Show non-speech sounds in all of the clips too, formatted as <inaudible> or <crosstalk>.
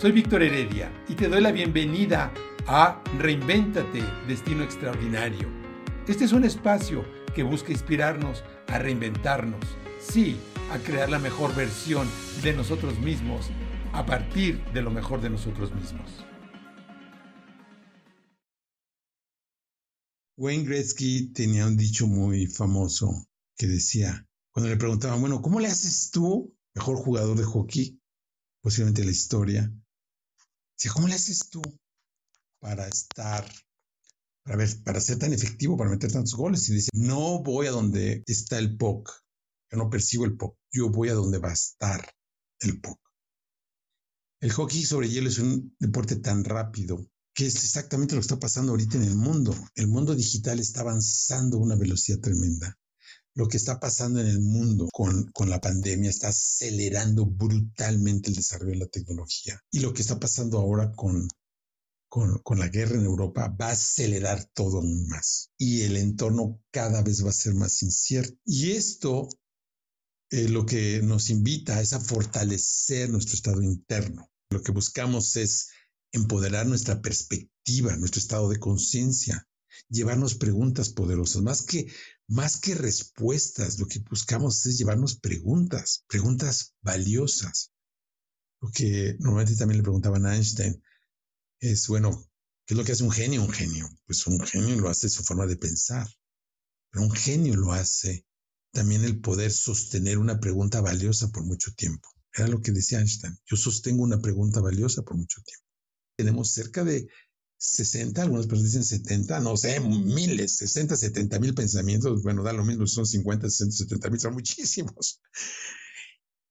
Soy Víctor Heredia y te doy la bienvenida a Reinvéntate, Destino Extraordinario. Este es un espacio que busca inspirarnos a reinventarnos, sí, a crear la mejor versión de nosotros mismos a partir de lo mejor de nosotros mismos. Wayne Gretzky tenía un dicho muy famoso que decía, cuando le preguntaban, bueno, ¿cómo le haces tú, mejor jugador de hockey, posiblemente la historia? ¿Cómo le haces tú para estar, para, ver, para ser tan efectivo, para meter tantos goles? Y dice, no voy a donde está el POC, yo no percibo el POC, yo voy a donde va a estar el POC. El hockey sobre hielo es un deporte tan rápido que es exactamente lo que está pasando ahorita en el mundo. El mundo digital está avanzando a una velocidad tremenda lo que está pasando en el mundo con, la pandemia está acelerando brutalmente el desarrollo de la tecnología. Y lo que está pasando ahora con, con, la guerra en Europa va a acelerar todo aún más. Y el entorno cada vez va a ser más incierto. Y esto eh, lo que nos invita es a fortalecer nuestro estado interno. Lo que buscamos es empoderar nuestra perspectiva, nuestro estado de conciencia, llevarnos preguntas poderosas, más que, más que respuestas, lo que buscamos es llevarnos preguntas, preguntas valiosas. Lo que normalmente también le preguntaban a Einstein es, bueno, ¿qué es lo que hace un genio? Un genio. Pues un genio lo hace su forma de pensar, pero un genio lo hace también el poder sostener una pregunta valiosa por mucho tiempo. Era lo que decía Einstein. Yo sostengo una pregunta valiosa por mucho tiempo. Tenemos cerca de 60, algunas personas dicen 70, no sé, miles, 60, 70 mil pensamientos, bueno, da lo mismo, son 50, 60, 70 mil, son muchísimos.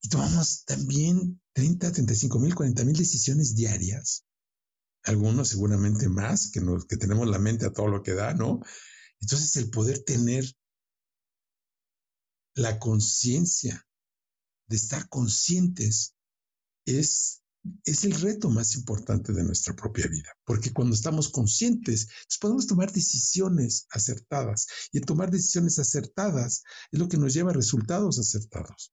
Y tomamos también 30, 35 mil, 40 mil decisiones diarias, algunos seguramente más, que, nos, que tenemos la mente a todo lo que da, ¿no? Entonces el poder tener la conciencia de estar conscientes es es el reto más importante de nuestra propia vida, porque cuando estamos conscientes, podemos tomar decisiones acertadas y tomar decisiones acertadas es lo que nos lleva a resultados acertados.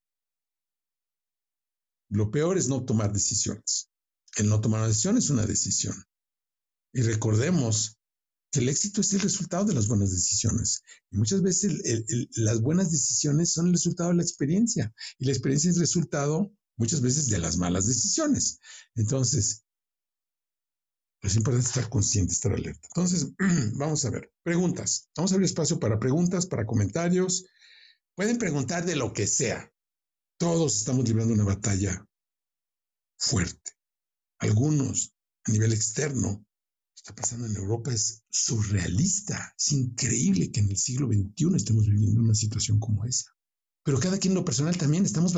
Lo peor es no tomar decisiones. El no tomar una decisión es una decisión. Y recordemos que el éxito es el resultado de las buenas decisiones. Y muchas veces las buenas decisiones son el resultado de la experiencia. Y la experiencia es el resultado muchas veces de las malas decisiones. Entonces, es importante estar consciente, estar alerta. Entonces, <clears throat> vamos a ver, preguntas. Vamos a abrir espacio para preguntas, para comentarios. Pueden preguntar de lo que sea. Todos estamos librando una batalla fuerte. Algunos a nivel externo. Está pasando en Europa es surrealista. Es increíble que en el siglo XXI estemos viviendo una situación como esa pero cada quien en lo personal también estamos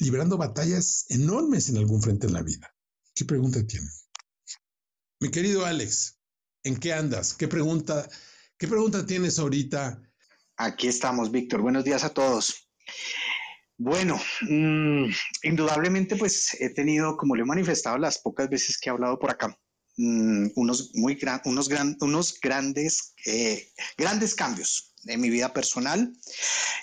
librando batallas enormes en algún frente en la vida. ¿Qué pregunta tiene? Mi querido Alex, ¿en qué andas? ¿Qué pregunta, qué pregunta tienes ahorita? Aquí estamos, Víctor. Buenos días a todos. Bueno, mm, indudablemente pues he tenido, como le he manifestado las pocas veces que he hablado por acá, mm, unos, muy unos, unos grandes, eh, grandes cambios en mi vida personal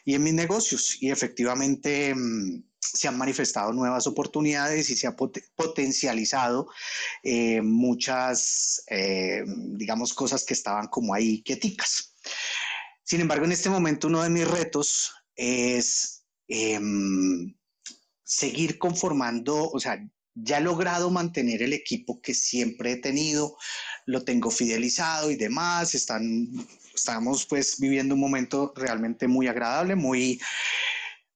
y en mis negocios. Y efectivamente mm, se han manifestado nuevas oportunidades y se ha potencializado eh, muchas, eh, digamos, cosas que estaban como ahí quieticas. Sin embargo, en este momento uno de mis retos es em, seguir conformando, o sea, ya he logrado mantener el equipo que siempre he tenido, lo tengo fidelizado y demás, están estamos pues viviendo un momento realmente muy agradable, muy,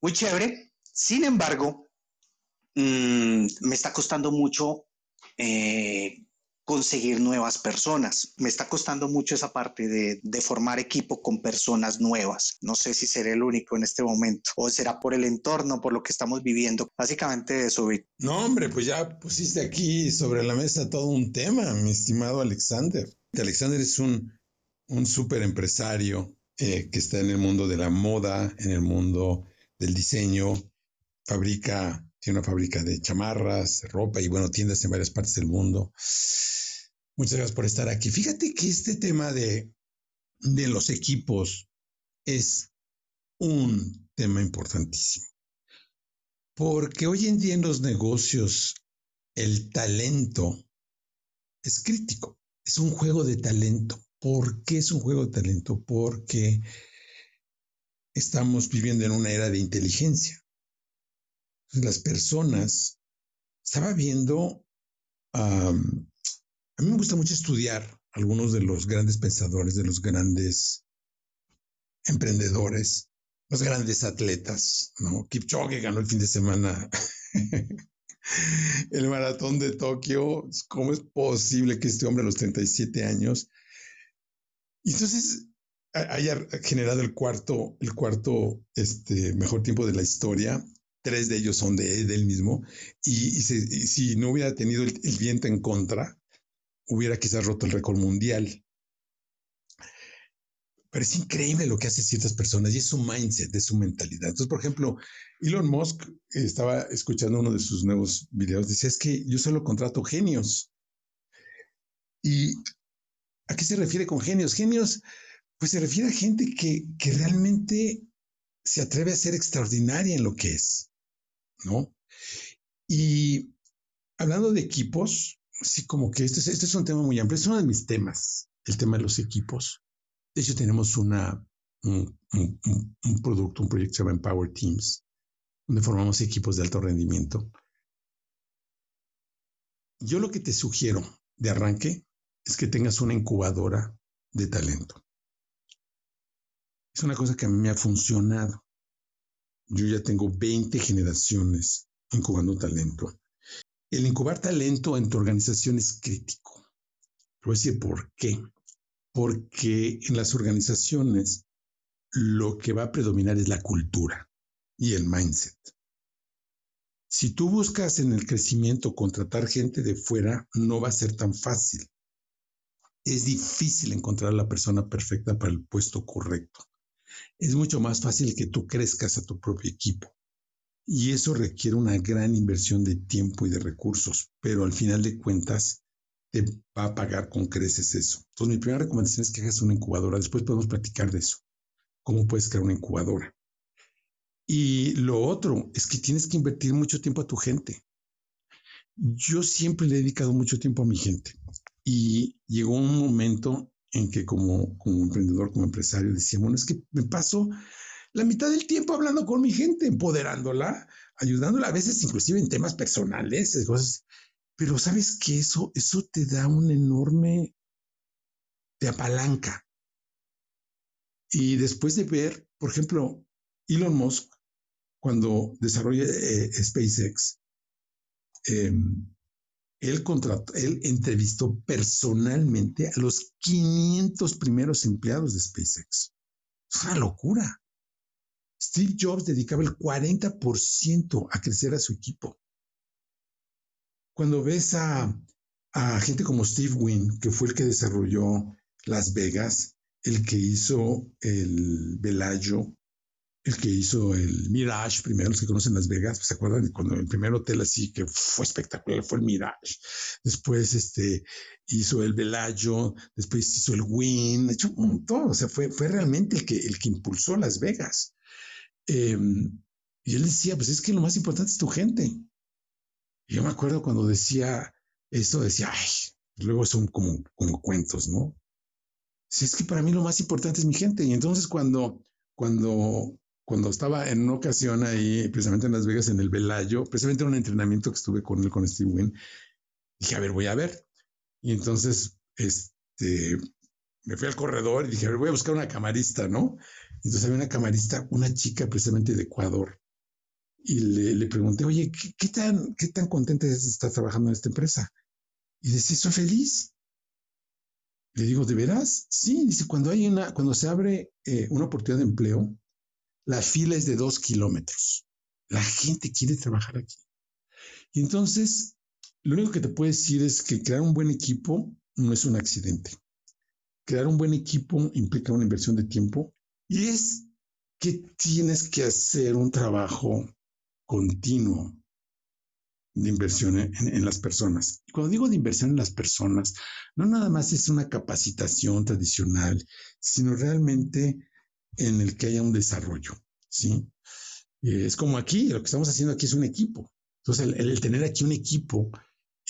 muy chévere. Sin embargo, mm, me está costando mucho eh, conseguir nuevas personas. Me está costando mucho esa parte de, formar equipo con personas nuevas. No sé si seré el único en este momento o será por el entorno, por lo que estamos viviendo. Básicamente eso. No, hombre, pues ya pusiste aquí sobre la mesa todo un tema, mi estimado Alexander. Alexander es un un súper empresario eh, que está en el mundo de la moda, en el mundo del diseño, fabrica, tiene una fábrica de chamarras, ropa y bueno, tiendas en varias partes del mundo. Muchas gracias por estar aquí. Fíjate que este tema de, de los equipos es un tema importantísimo. Porque hoy en día en los negocios el talento es crítico. Es un juego de talento. ¿Por qué es un juego de talento? Porque estamos viviendo en una era de inteligencia. Las personas, estaba viendo, a mí me gusta mucho estudiar algunos de los grandes pensadores, de los grandes emprendedores, los grandes atletas, ¿no? Kipchoge ganó el fin de semana <laughs> el maratón de Tokio. ¿Cómo es posible que este hombre a los 37 años? Entonces haya generado el cuarto, el cuarto este, mejor tiempo de la historia. Tres de ellos son de, él mismo. Y, si no hubiera tenido el, viento en contra, hubiera quizás roto el récord mundial. Pero es increíble lo que hacen ciertas personas y es su mindset, de su mentalidad. Entonces, por ejemplo, Elon Musk estaba escuchando uno de sus nuevos videos, dice, es que yo solo contrato genios. ¿Y a qué se refiere con genios? Genios, pues se refiere a gente que, que realmente se atreve a ser extraordinaria en lo que es, ¿no? Y hablando de equipos, sí, como que este, este es un tema muy amplio, es uno de mis temas, el tema de los equipos. De hecho, tenemos una, un, producto, un proyecto que se llama Empower Teams, donde formamos equipos de alto rendimiento. Yo lo que te sugiero de arranque es que tengas una incubadora de talento. Es una cosa que a mí me ha funcionado. Yo ya tengo 20 generaciones incubando talento. El incubar talento en tu organización es crítico. Voy a decir por qué porque en las organizaciones lo que va a predominar es la cultura y el mindset. Si tú buscas en el crecimiento contratar gente de fuera, no va a ser tan fácil. Es difícil encontrar a la persona perfecta para el puesto correcto. Es mucho más fácil que tú crezcas a tu propio equipo. Y eso requiere una gran inversión de tiempo y de recursos, pero al final de cuentas te va a pagar con creces eso. Entonces, mi primera recomendación es que hagas una incubadora. Después podemos platicar de eso. ¿Cómo puedes crear una incubadora? Y lo otro es que tienes que invertir mucho tiempo a tu gente. Yo siempre le he dedicado mucho tiempo a mi gente y llegó un momento en que como, como emprendedor, como empresario, decía, bueno, es que me paso la mitad del tiempo hablando con mi gente, empoderándola, ayudándola, a veces inclusive en temas personales, cosas. Pero sabes que eso, eso te da un enorme, te apalanca. Y después de ver, por ejemplo, Elon Musk, cuando desarrolla eh, SpaceX, em, él, contrató, él entrevistó personalmente a los 500 primeros empleados de SpaceX. Es una locura. Steve Jobs dedicaba el 40% a crecer a su equipo. Cuando ves a, gente como Steve Wynn, que fue el que desarrolló Las Vegas, el que hizo el Velayo, el que hizo el Mirage, primero los que conocen Las Vegas, ¿se acuerdan? Cuando el primer hotel así que fue espectacular fue el Mirage. Después este, hizo el Velayo, después hizo el Wynn, hecho un montón, o sea, fue, fue realmente el que, el que impulsó Las Vegas. Em, y él decía, pues es que lo más importante es tu gente yo me acuerdo cuando decía eso, decía, ay, luego son como, como cuentos, ¿no? Si es que para mí lo más importante es mi gente. Y entonces cuando, cuando, cuando estaba en una ocasión ahí, precisamente en Las Vegas, en el Velayo, precisamente en un entrenamiento que estuve con él, con Steve Wynn, dije, a ver, voy a ver. Y entonces, este, me fui al corredor y dije, a ver, voy a buscar una camarista, ¿no? Entonces había una camarista, una chica precisamente de Ecuador, y le, pregunté, oye, ¿qué, tan, ¿qué tan contenta es estar trabajando en esta empresa? Y dice, soy feliz. Le digo, ¿de veras? Sí, dice, cuando hay una, cuando se abre eh, una oportunidad de empleo, la fila es de dos kilómetros. La gente quiere trabajar aquí. Y entonces, lo único que te puedo decir es que crear un buen equipo no es un accidente. Crear un buen equipo implica una inversión de tiempo y es que tienes que hacer un trabajo continuo de inversión en, las personas. Cuando digo de inversión en las personas, no nada más es una capacitación tradicional, sino realmente en el que haya un desarrollo, ¿sí? es como aquí, lo que estamos haciendo aquí es un equipo. Entonces, el, tener aquí un equipo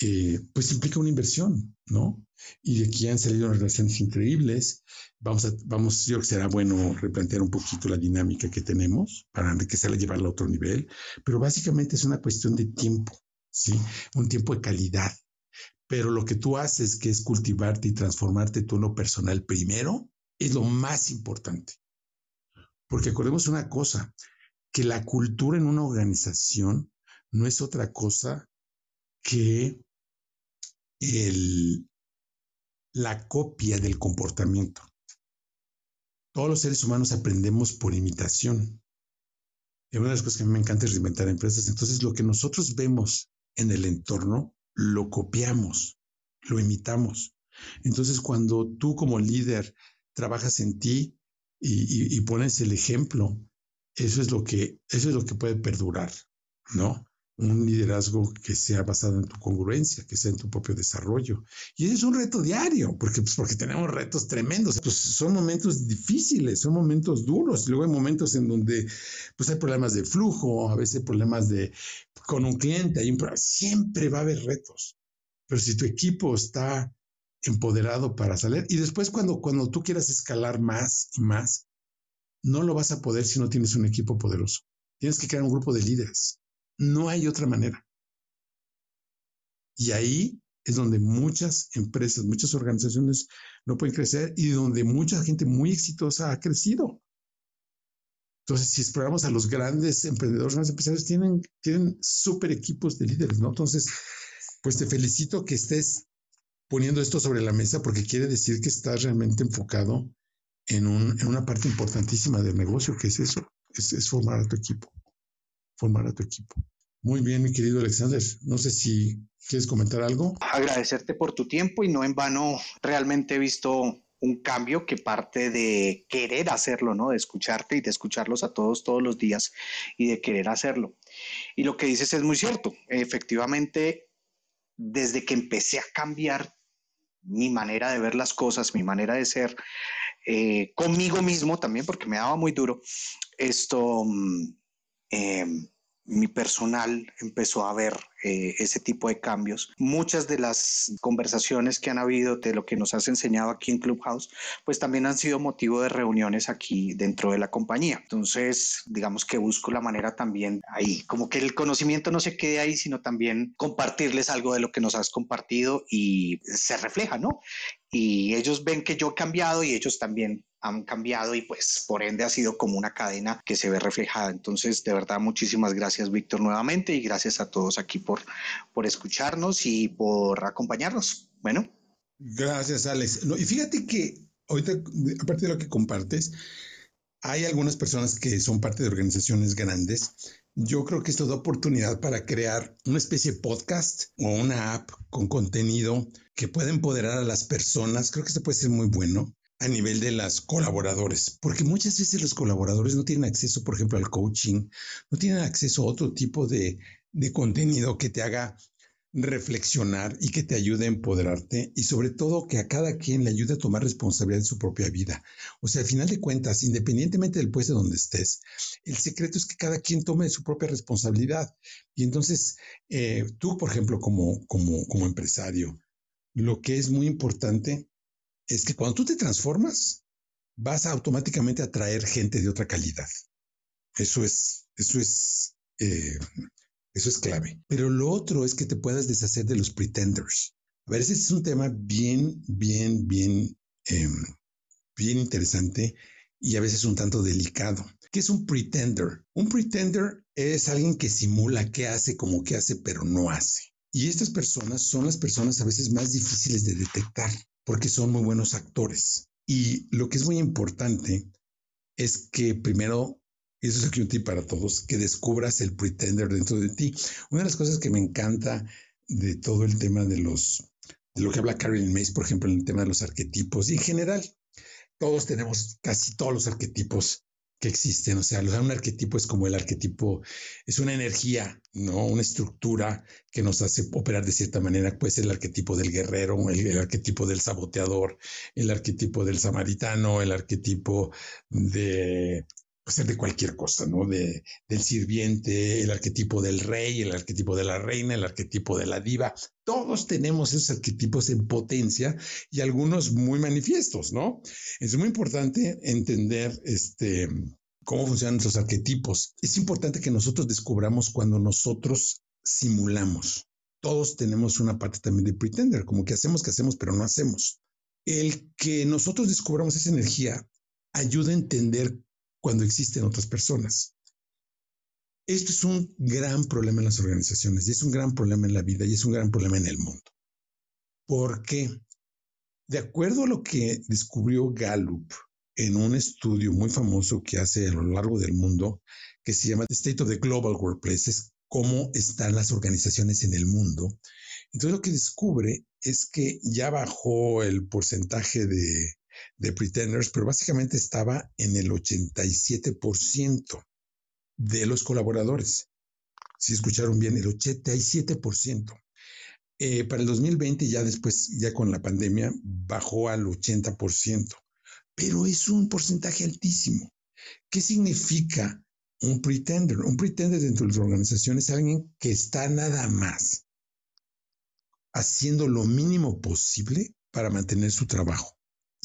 eh, pues implica una inversión, ¿no? Y de aquí han salido relaciones increíbles. Vamos a, vamos, yo creo que será bueno replantear un poquito la dinámica que tenemos para enriquecerla llevarla a otro nivel, pero básicamente es una cuestión de tiempo, ¿sí? Un tiempo de calidad. Pero lo que tú haces, que es cultivarte y transformarte tú en lo personal primero, es lo más importante. Porque acordemos una cosa, que la cultura en una organización no es otra cosa que el, la copia del comportamiento. Todos los seres humanos aprendemos por imitación. Y una de las cosas que a mí me encanta es reinventar empresas. Entonces, lo que nosotros vemos en el entorno, lo copiamos, lo imitamos. Entonces, cuando tú como líder trabajas en ti y, pones el ejemplo, eso es lo que, eso es lo que puede perdurar, ¿no? un liderazgo que sea basado en tu congruencia, que sea en tu propio desarrollo. Y ese es un reto diario, porque, pues, porque tenemos retos tremendos. Pues son momentos difíciles, son momentos duros. Luego hay momentos en donde pues, hay problemas de flujo, a veces hay problemas de, con un cliente, siempre va a haber retos. Pero si tu equipo está empoderado para salir, y después cuando, cuando tú quieras escalar más y más, no lo vas a poder si no tienes un equipo poderoso. Tienes que crear un grupo de líderes no hay otra manera. Y ahí es donde muchas empresas, muchas organizaciones no pueden crecer y donde mucha gente muy exitosa ha crecido. Entonces, si exploramos a los grandes emprendedores, grandes empresarios, tienen, tienen súper equipos de líderes, ¿no? Entonces, pues te felicito que estés poniendo esto sobre la mesa porque quiere decir que estás realmente enfocado en, un, en una parte importantísima del negocio, que es eso, es formar a tu equipo formar a tu equipo. Muy bien, mi querido Alexander. No sé si quieres comentar algo. Agradecerte por tu tiempo y no en vano realmente he visto un cambio que parte de querer hacerlo, ¿no? De escucharte y de escucharlos a todos todos los días y de querer hacerlo. Y lo que dices es muy cierto. Efectivamente, desde que empecé a cambiar mi manera de ver las cosas, mi manera de ser, eh, conmigo mismo también, porque me daba muy duro, esto mm, Em, mi personal empezó a ver eh, ese tipo de cambios. Muchas de las conversaciones que han habido de lo que nos has enseñado aquí en Clubhouse, pues también han sido motivo de reuniones aquí dentro de la compañía. Entonces, digamos que busco la manera también ahí, como que el conocimiento no se quede ahí, sino también compartirles algo de lo que nos has compartido y se refleja, ¿no? Y ellos ven que yo he cambiado y ellos también han cambiado y pues por ende ha sido como una cadena que se ve reflejada. Entonces, de verdad, muchísimas gracias, Víctor, nuevamente y gracias a todos aquí por, por escucharnos y por acompañarnos. Bueno. Gracias, Alex. y fíjate que ahorita, aparte de lo que compartes, hay algunas personas que son parte de organizaciones grandes. Yo creo que esto da oportunidad para crear una especie de podcast o una app con contenido que pueda empoderar a las personas. Creo que esto puede ser muy bueno a nivel de las colaboradores, porque muchas veces los colaboradores no tienen acceso, por ejemplo, al coaching, no tienen acceso a otro tipo de, de contenido que te haga reflexionar y que te ayude a empoderarte y sobre todo que a cada quien le ayude a tomar responsabilidad de su propia vida. O sea, al final de cuentas, independientemente del puesto donde estés, el secreto es que cada quien tome su propia responsabilidad. Y entonces, eh, tú, por ejemplo, como, como, como empresario, lo que es muy importante es que cuando tú te transformas, vas a automáticamente atraer gente de otra calidad. Eso es, eso es, eh, eso es clave. Pero lo otro es que te puedas deshacer de los pretenders. A ver, ese es un tema bien, bien, bien, em, bien interesante y a veces un tanto delicado. ¿Qué es un pretender? Un pretender es alguien que simula que hace como que hace, pero no hace. Y estas personas son las personas a veces más difíciles de detectar porque son muy buenos actores. Y lo que es muy importante es que primero, eso es aquí un tip para todos, que descubras el pretender dentro de ti. Una de las cosas que me encanta de todo el tema de los, de lo que habla Carolyn Mays, por ejemplo, en el tema de los arquetipos, y en general, todos tenemos casi todos los arquetipos que existen. O sea, un arquetipo es como el arquetipo, es una energía, ¿no? Una estructura que nos hace operar de cierta manera. Puede ser el arquetipo del guerrero, el, arquetipo del saboteador, el arquetipo del samaritano, el arquetipo de, ser de cualquier cosa, ¿no? De, del sirviente, el arquetipo del rey, el arquetipo de la reina, el arquetipo de la diva. Todos tenemos esos arquetipos en potencia y algunos muy manifiestos, ¿no? Es muy importante entender este, cómo funcionan nuestros arquetipos. Es importante que nosotros descubramos cuando nosotros simulamos. Todos tenemos una parte también de pretender, como que hacemos, que hacemos, pero no hacemos. El que nosotros descubramos esa energía ayuda a entender cuando existen otras personas. Esto es un gran problema en las organizaciones y es un gran problema en la vida y es un gran problema en el mundo. Porque, de acuerdo a lo que descubrió Gallup en un estudio muy famoso que hace a lo largo del mundo, que se llama The State of the Global Workplace, es cómo están las organizaciones en el mundo. Entonces lo que descubre es que ya bajó el porcentaje de de Pretenders, pero básicamente estaba en el 87% de los colaboradores. Si escucharon bien, el 87%. Eh, para el 2020, ya después, ya con la pandemia, bajó al 80%, pero es un porcentaje altísimo. ¿Qué significa un pretender? Un pretender dentro de las organizaciones es alguien que está nada más haciendo lo mínimo posible para mantener su trabajo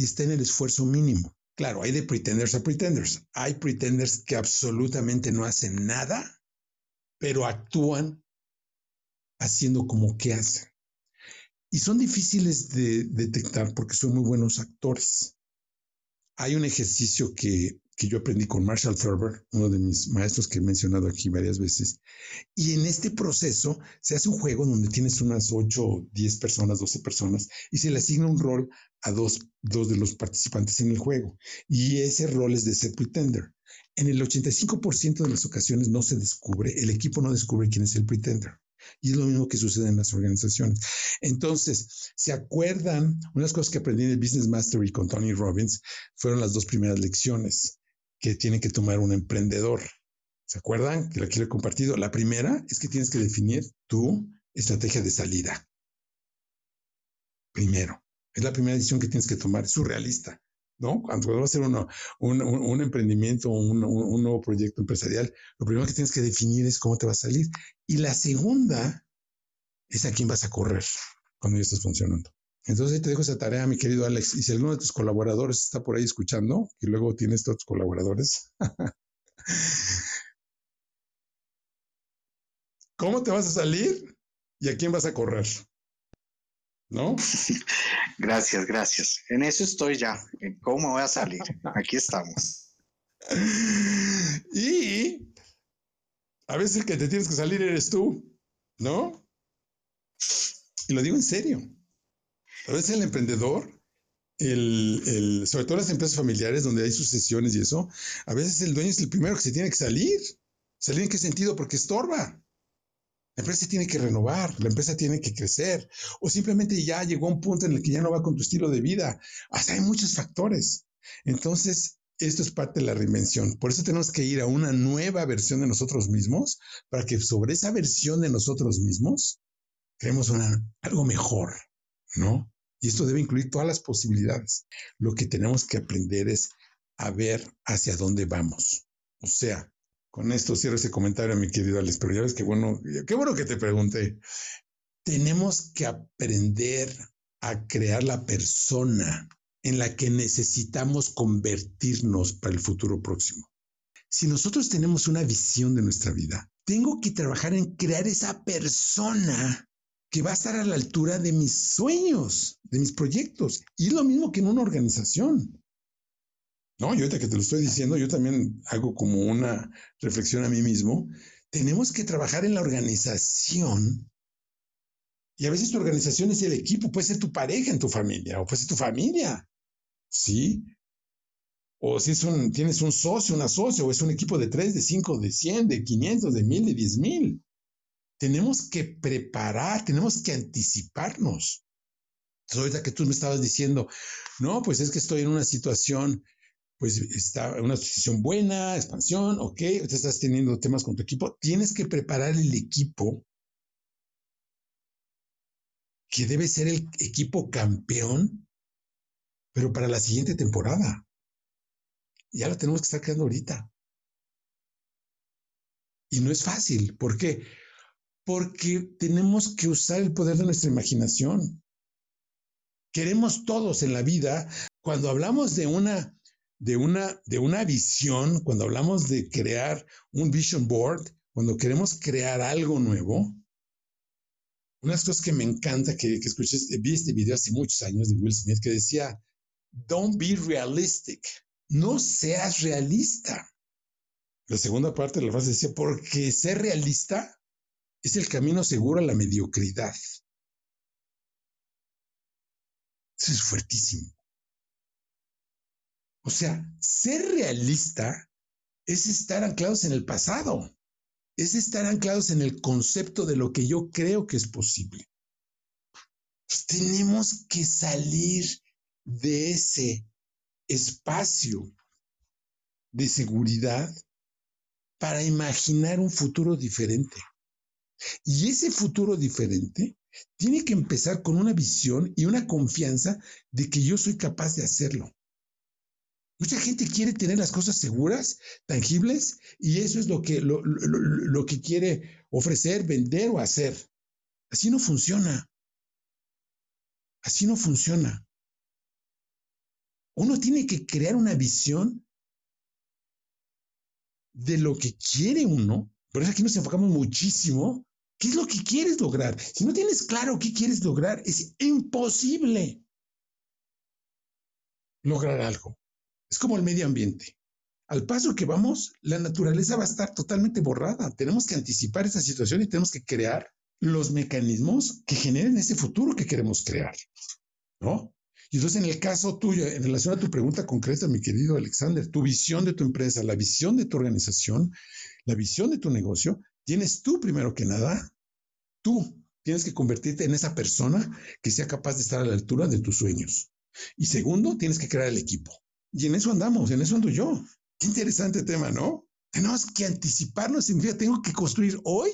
y está en el esfuerzo mínimo. Claro, hay de pretenders a pretenders. Hay pretenders que absolutamente no hacen nada, pero actúan haciendo como que hacen. Y son difíciles de detectar porque son muy buenos actores. Hay un ejercicio que que yo aprendí con Marshall Thurber, uno de mis maestros que he mencionado aquí varias veces. Y en este proceso se hace un juego donde tienes unas 8, 10 personas, 12 personas, y se le asigna un rol a dos, dos de los participantes en el juego. Y ese rol es de ser pretender. En el 85% de las ocasiones no se descubre, el equipo no descubre quién es el pretender. Y es lo mismo que sucede en las organizaciones. Entonces, ¿se acuerdan? Unas cosas que aprendí en el Business Mastery con Tony Robbins fueron las dos primeras lecciones que tiene que tomar un emprendedor. ¿Se acuerdan que la quiero compartido? La primera es que tienes que definir tu estrategia de salida. Primero, es la primera decisión que tienes que tomar, es surrealista, ¿no? Cuando vas a hacer uno, un, emprendimiento o un, un nuevo proyecto empresarial, lo primero que tienes que definir es cómo te va a salir. Y la segunda es a quién vas a correr cuando ya estás funcionando. Entonces te dejo esa tarea, mi querido Alex. Y si alguno de tus colaboradores está por ahí escuchando, y luego tienes otros colaboradores, <laughs> ¿cómo te vas a salir y a quién vas a correr? ¿No? <laughs> Gracias, gracias. En eso estoy ya. ¿Cómo voy a salir? Aquí estamos. <laughs> Y a veces el que te tienes que salir eres tú, ¿no? Y lo digo en serio. A veces el emprendedor, el, sobre todo las empresas familiares donde hay sucesiones y eso, a veces el dueño es el primero que se tiene que salir. ¿Salir en qué sentido? Porque estorba. La empresa tiene que renovar, la empresa tiene que crecer, o simplemente ya llegó a un punto en el que ya no va con tu estilo de vida. Hasta hay muchos factores. Entonces, esto es parte de la reinvención. Por eso tenemos que ir a una nueva versión de nosotros mismos, para que sobre esa versión de nosotros mismos creemos una, algo mejor, ¿no? Y esto debe incluir todas las posibilidades. Lo que tenemos que aprender es a ver hacia dónde vamos. O sea, con esto cierro ese comentario, mi querido Alex, pero ya ves que bueno, qué bueno que te pregunté. Tenemos que aprender a crear la persona en la que necesitamos convertirnos para el futuro próximo. Si nosotros tenemos una visión de nuestra vida, tengo que trabajar en crear esa persona que va a estar a la altura de mis sueños, de mis proyectos. Y es lo mismo que en una organización. No, yo ahorita que te lo estoy diciendo, yo también hago como una reflexión a mí mismo. Tenemos que trabajar en la organización. Y a veces tu organización es el equipo, puede ser tu pareja en tu familia o puede ser tu familia. ¿Sí? O si es un, tienes un socio, una socia, o es un equipo de tres, de cinco, de cien, de quinientos, de mil, de diez mil tenemos que preparar, tenemos que anticiparnos. Entonces, ahorita que tú me estabas diciendo, no, pues es que estoy en una situación, pues está en una situación buena, expansión, ok, te estás teniendo temas con tu equipo, tienes que preparar el equipo que debe ser el equipo campeón, pero para la siguiente temporada. Ya lo tenemos que estar creando ahorita. Y no es fácil. ¿Por qué? Porque tenemos que usar el poder de nuestra imaginación. Queremos todos en la vida, cuando hablamos de una, de una, de una visión, cuando hablamos de crear un vision board, cuando queremos crear algo nuevo, una de las cosas que me encanta que, que escuché, vi este video hace muchos años de Will Smith que decía, don't be realistic, no seas realista. La segunda parte de la frase decía, porque ser realista es el camino seguro a la mediocridad. Eso es fuertísimo. O sea, ser realista es estar anclados en el pasado, es estar anclados en el concepto de lo que yo creo que es posible. Pues tenemos que salir de ese espacio de seguridad para imaginar un futuro diferente. Y ese futuro diferente tiene que empezar con una visión y una confianza de que yo soy capaz de hacerlo. Mucha gente quiere tener las cosas seguras, tangibles, y eso es lo que, lo, lo que quiere ofrecer, vender o hacer. Así no funciona. Así no funciona. Uno tiene que crear una visión de lo que quiere uno. Por eso aquí nos enfocamos muchísimo. ¿Qué es lo que quieres lograr? Si no tienes claro qué quieres lograr, es imposible lograr algo. Es como el medio ambiente. Al paso que vamos, la naturaleza va a estar totalmente borrada. Tenemos que anticipar esa situación y tenemos que crear los mecanismos que generen ese futuro que queremos crear. ¿No? Y entonces, en el caso tuyo, en relación a tu pregunta concreta, mi querido Alexander, tu visión de tu empresa, la visión de tu organización, la visión de tu negocio, tienes tú primero que nada, tú tienes que convertirte en esa persona que sea capaz de estar a la altura de tus sueños. Y segundo, tienes que crear el equipo. Y en eso andamos, en eso ando yo. Qué interesante tema, ¿no? Tenemos que anticiparnos, significa, tengo que construir hoy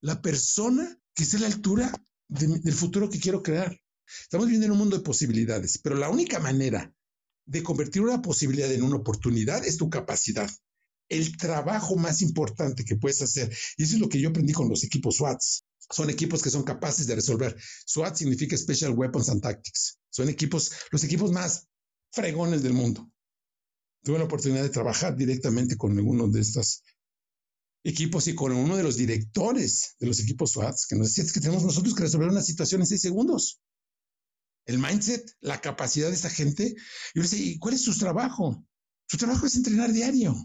la persona que esté a la altura del futuro que quiero crear. Estamos viviendo en un mundo de posibilidades, pero la única manera de convertir una posibilidad en una oportunidad es tu capacidad. El trabajo más importante que puedes hacer, y eso es lo que yo aprendí con los equipos SWATs, son equipos que son capaces de resolver. SWAT significa Special Weapons and Tactics. Son equipos, los equipos más fregones del mundo. Tuve la oportunidad de trabajar directamente con alguno de estos equipos y con uno de los directores de los equipos SWAT que nos decía que tenemos nosotros que resolver una situación en seis segundos el mindset, la capacidad de esta gente. Y yo decía, ¿y cuál es su trabajo? Su trabajo es entrenar diario.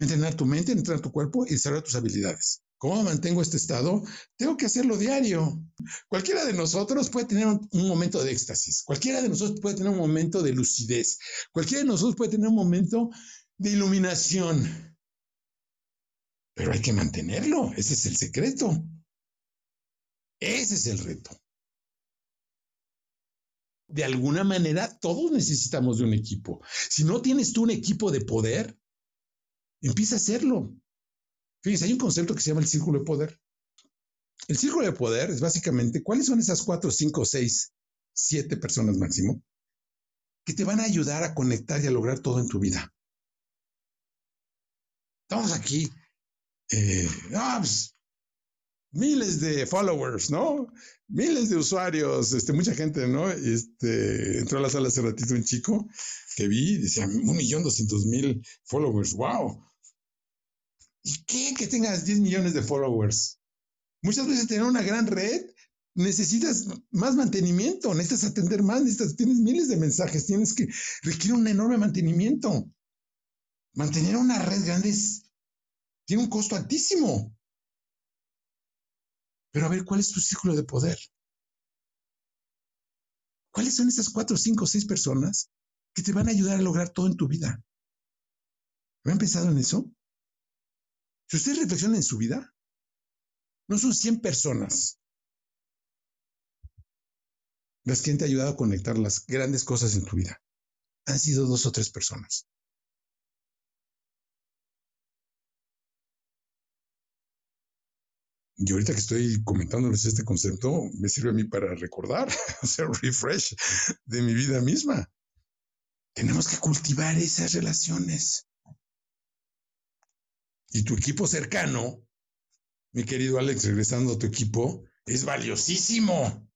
Entrenar tu mente, entrenar tu cuerpo y desarrollar tus habilidades. ¿Cómo mantengo este estado? Tengo que hacerlo diario. Cualquiera de nosotros puede tener un, momento de éxtasis. Cualquiera de nosotros puede tener un momento de lucidez. Cualquiera de nosotros puede tener un momento de iluminación. Pero hay que mantenerlo. Ese es el secreto. Ese es el reto de alguna manera todos necesitamos de un equipo. Si no tienes tú un equipo de poder, empieza a hacerlo. Fíjense, hay un concepto que se llama el círculo de poder. El círculo de poder es básicamente cuáles son esas cuatro, cinco, seis, siete personas máximo que te van a ayudar a conectar y a lograr todo en tu vida. Estamos aquí. Eh, ah, pues, miles de followers, ¿no? Miles de usuarios, este, mucha gente, ¿no? Este, entró a la sala hace ratito un chico que vi, decía, un millón doscientos mil followers, wow. ¿Y qué? Que tengas 10 millones de followers. Muchas veces tener una gran red, necesitas más mantenimiento, necesitas atender más, necesitas, tienes miles de mensajes, tienes que, requiere un enorme mantenimiento. Mantener una red grande tiene un costo altísimo. Pero a ver, ¿cuál es tu círculo de poder? ¿Cuáles son esas cuatro, cinco, seis personas que te van a ayudar a lograr todo en tu vida? ¿Han pensado en eso? Si ustedes reflexionan en su vida, no son 100 personas las que han te ayudado a conectar las grandes cosas en tu vida. Han sido dos o tres personas. Y ahorita que estoy comentándoles este concepto, me sirve a mí para recordar, <laughs> hacer refresh de mi vida misma. Tenemos que cultivar esas relaciones. Y tu equipo cercano, mi querido Alex, regresando a tu equipo, es valiosísimo.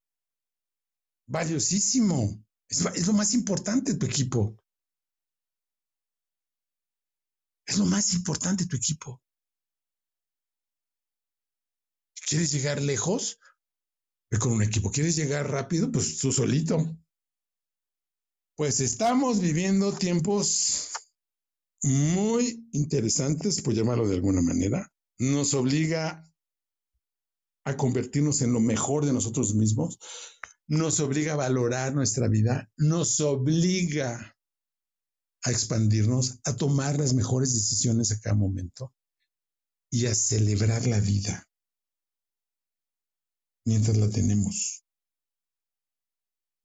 Valiosísimo. Es, lo más importante tu equipo. Es lo más importante tu equipo. ¿Quieres llegar lejos? Con un equipo. ¿Quieres llegar rápido? Pues tú solito. Pues estamos viviendo tiempos muy interesantes, por llamarlo de alguna manera. Nos obliga a convertirnos en lo mejor de nosotros mismos. Nos obliga a valorar nuestra vida. Nos obliga a expandirnos, a tomar las mejores decisiones a cada momento y a celebrar la vida mientras la tenemos.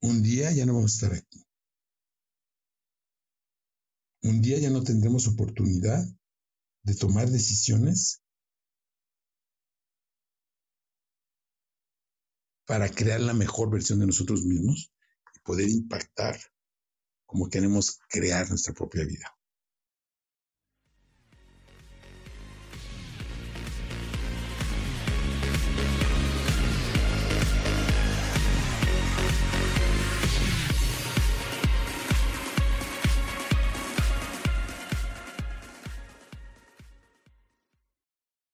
Un día ya no vamos a estar aquí. Un día ya no tendremos oportunidad de tomar decisiones para crear la mejor versión de nosotros mismos y poder impactar como queremos crear nuestra propia vida.